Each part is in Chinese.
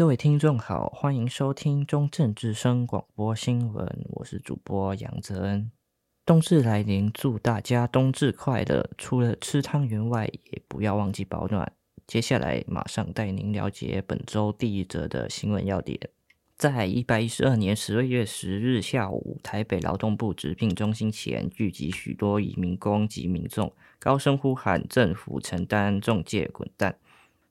各位听众好，欢迎收听中正之声广播新闻，我是主播杨泽恩。冬至来临，祝大家冬至快乐！除了吃汤圆外，也不要忘记保暖。接下来马上带您了解本周第一则的新闻要点。在一百一十二年十二月十日下午，台北劳动部职聘中心前聚集许多移民工及民众，高声呼喊“政府承担，中介滚蛋”。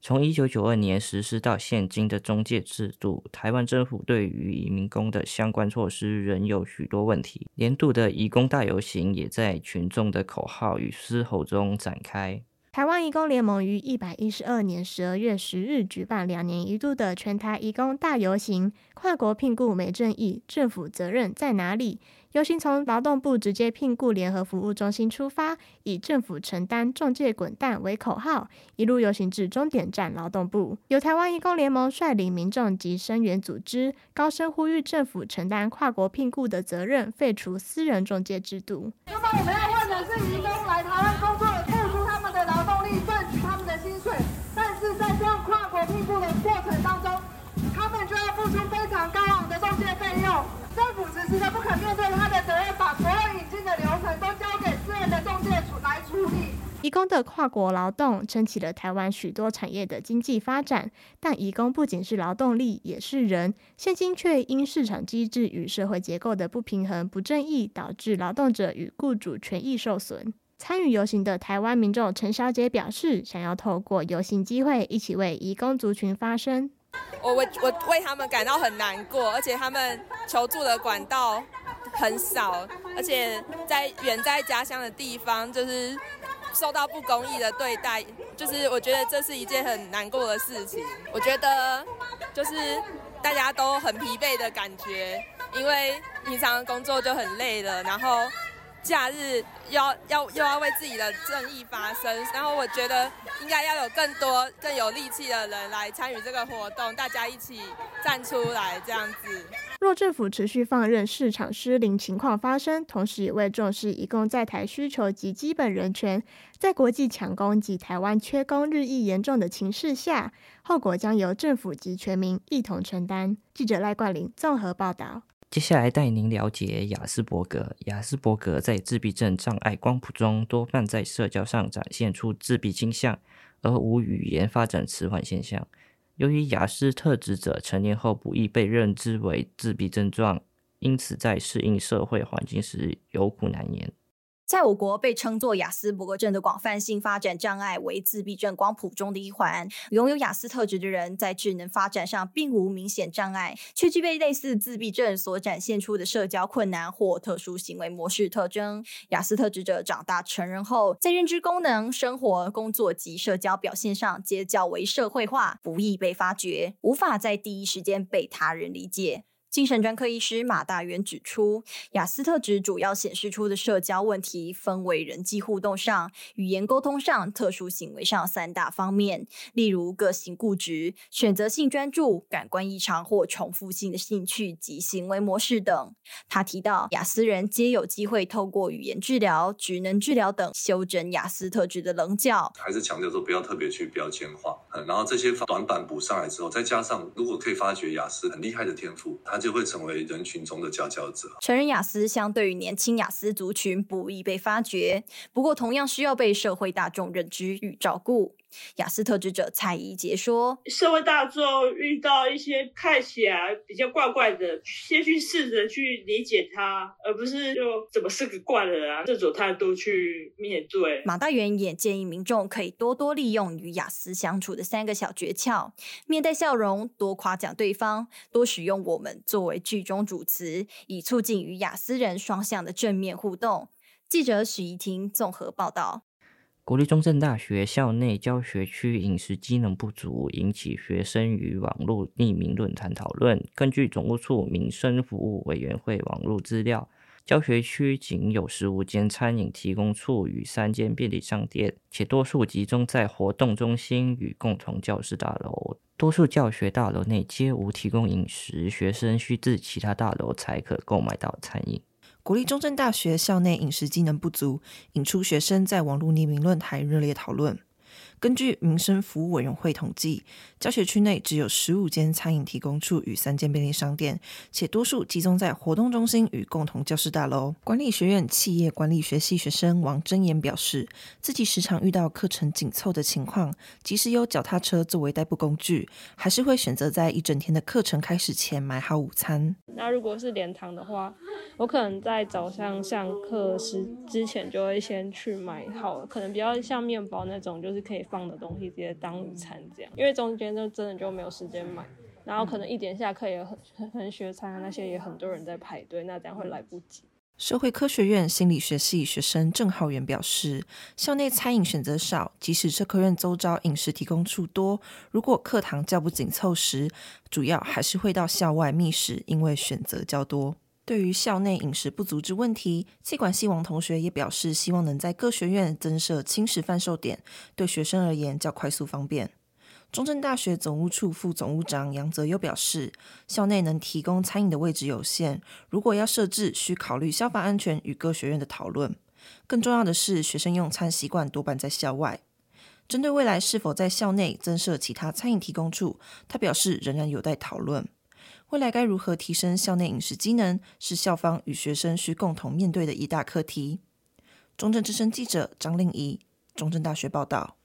从一九九二年实施到现今的中介制度，台湾政府对于移民工的相关措施仍有许多问题。年度的移工大游行也在群众的口号与嘶吼中展开。台湾移工联盟于一百一十二年十二月十日举办两年一度的全台移工大游行，跨国聘雇没正义，政府责任在哪里？游行从劳动部直接聘雇联合服务中心出发，以“政府承担，中介滚蛋”为口号，一路游行至终点站劳动部。由台湾移工联盟率领民众及声援组织，高声呼吁政府承担跨国聘雇的责任，废除私人中介制度。那么我们要问的是，移工来台湾工作，付出他们的劳动力，赚取他们的薪水，但是在这样跨国聘雇的过程当中，他们就要付出非常高昂的中介费用。政府迟迟的不肯面对他的责任，把所有引进的流程都交给私人的中介处来处理。移工的跨国劳动撑起了台湾许多产业的经济发展，但移工不仅是劳动力，也是人。现今却因市场机制与社会结构的不平衡、不正义，导致劳动者与雇主权益受损。参与游行的台湾民众陈小姐表示，想要透过游行机会，一起为移工族群发声。我我我为他们感到很难过，而且他们求助的管道很少，而且在远在家乡的地方，就是受到不公义的对待，就是我觉得这是一件很难过的事情。我觉得就是大家都很疲惫的感觉，因为平常工作就很累了，然后。假日要要又要为自己的正义发声，然后我觉得应该要有更多更有力气的人来参与这个活动，大家一起站出来这样子。若政府持续放任市场失灵情况发生，同时也未重视移工在台需求及基本人权，在国际抢工及台湾缺工日益严重的情势下，后果将由政府及全民一同承担。记者赖冠霖综合报道。接下来带您了解亚斯伯格。亚斯伯格在自闭症障碍光谱中，多半在社交上展现出自闭倾向，而无语言发展迟缓现象。由于雅思特质者成年后不易被认知为自闭症状，因此在适应社会环境时有苦难言。在我国被称作亚斯伯格症的广泛性发展障碍为自闭症光谱中的一环。拥有亚斯特质的人在智能发展上并无明显障碍，却具备类似自闭症所展现出的社交困难或特殊行为模式特征。亚斯特质者长大成人后，在认知功能、生活、工作及社交表现上皆较为社会化，不易被发觉，无法在第一时间被他人理解。精神专科医师马大元指出，雅斯特质主要显示出的社交问题分为人际互动上、语言沟通上、特殊行为上三大方面。例如，个性固执、选择性专注、感官异常或重复性的兴趣及行为模式等。他提到，雅斯人皆有机会透过语言治疗、职能治疗等修整雅斯特质的棱角。还是强调说，不要特别去标签化。然后这些短板补上来之后，再加上如果可以发掘雅思很厉害的天赋，他就会成为人群中的佼佼者。成人雅思相对于年轻雅思族群不易被发掘，不过同样需要被社会大众认知与照顾。亚斯特质者蔡怡杰说：“社会大众遇到一些看起来比较怪怪的，先去试着去理解他，而不是就怎么是个怪人啊这种态度去面对。”马大元也建议民众可以多多利用与雅思相处的三个小诀窍：面带笑容，多夸奖对方，多使用“我们”作为句中主词，以促进与雅思人双向的正面互动。记者许怡婷综合报道。国立中正大学校内教学区饮食机能不足，引起学生与网络匿名论坛讨论。根据总务处民生服务委员会网络资料，教学区仅有十五间餐饮提供处与三间便利商店，且多数集中在活动中心与共同教室大楼。多数教学大楼内皆无提供饮食，学生需至其他大楼才可购买到餐饮。国立中正大学校内饮食机能不足，引出学生在网络匿名论坛热烈讨论。根据民生服务委员会统计，教学区内只有十五间餐饮提供处与三间便利商店，且多数集中在活动中心与共同教室大楼。管理学院企业管理学系学生王真言表示，自己时常遇到课程紧凑的情况，即使有脚踏车作为代步工具，还是会选择在一整天的课程开始前买好午餐。那如果是连堂的话，我可能在早上上课时之前就会先去买好，可能比较像面包那种，就是可以放的东西，直接当午餐这样。因为中间就真的就没有时间买，然后可能一点下课也很很学餐啊那些也很多人在排队，那这样会来不及。社会科学院心理学系学生郑浩源表示，校内餐饮选择少，即使社科院周遭饮食提供处多，如果课堂较不紧凑时，主要还是会到校外觅食，因为选择较多。对于校内饮食不足之问题，气管系王同学也表示，希望能在各学院增设轻食贩售点，对学生而言较快速方便。中正大学总务处副总务长杨泽优表示，校内能提供餐饮的位置有限，如果要设置，需考虑消防安全与各学院的讨论。更重要的是，学生用餐习惯多半在校外。针对未来是否在校内增设其他餐饮提供处，他表示仍然有待讨论。未来该如何提升校内饮食机能，是校方与学生需共同面对的一大课题。中正之声记者张令仪，中正大学报道。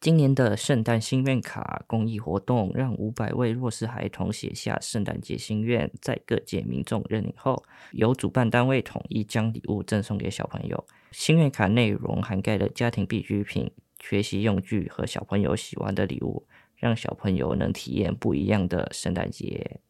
今年的圣诞心愿卡公益活动，让五百位弱势孩童写下圣诞节心愿，在各界民众认领后，由主办单位统一将礼物赠送给小朋友。心愿卡内容涵盖了家庭必需品、学习用具和小朋友喜欢的礼物，让小朋友能体验不一样的圣诞节。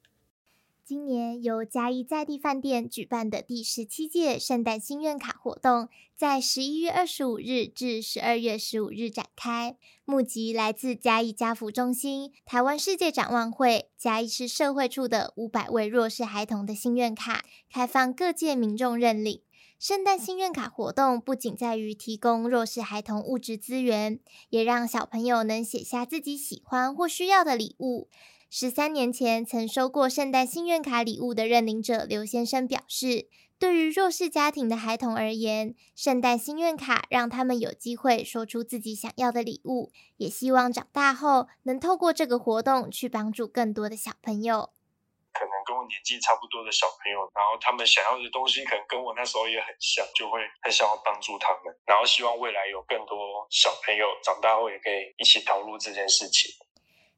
今年由嘉义在地饭店举办的第十七届圣诞心愿卡活动，在十一月二十五日至十二月十五日展开，募集来自嘉义家福中心、台湾世界展望会、嘉义市社会处的五百位弱势孩童的心愿卡，开放各界民众认领。圣诞心愿卡活动不仅在于提供弱势孩童物质资源，也让小朋友能写下自己喜欢或需要的礼物。十三年前曾收过圣诞心愿卡礼物的认领者刘先生表示，对于弱势家庭的孩童而言，圣诞心愿卡让他们有机会说出自己想要的礼物，也希望长大后能透过这个活动去帮助更多的小朋友。可能跟我年纪差不多的小朋友，然后他们想要的东西可能跟我那时候也很像，就会很想要帮助他们，然后希望未来有更多小朋友长大后也可以一起投入这件事情。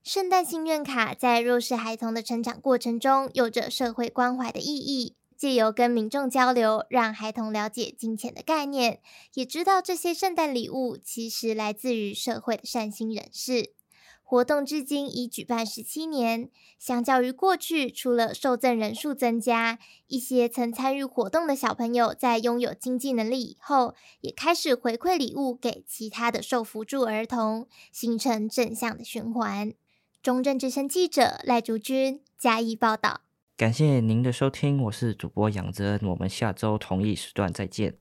圣诞心愿卡在弱势孩童的成长过程中有着社会关怀的意义，借由跟民众交流，让孩童了解金钱的概念，也知道这些圣诞礼物其实来自于社会的善心人士。活动至今已举办十七年，相较于过去，除了受赠人数增加，一些曾参与活动的小朋友在拥有经济能力以后，也开始回馈礼物给其他的受扶助儿童，形成正向的循环。中正之声记者赖竹君加以报道。感谢您的收听，我是主播杨泽恩，我们下周同一时段再见。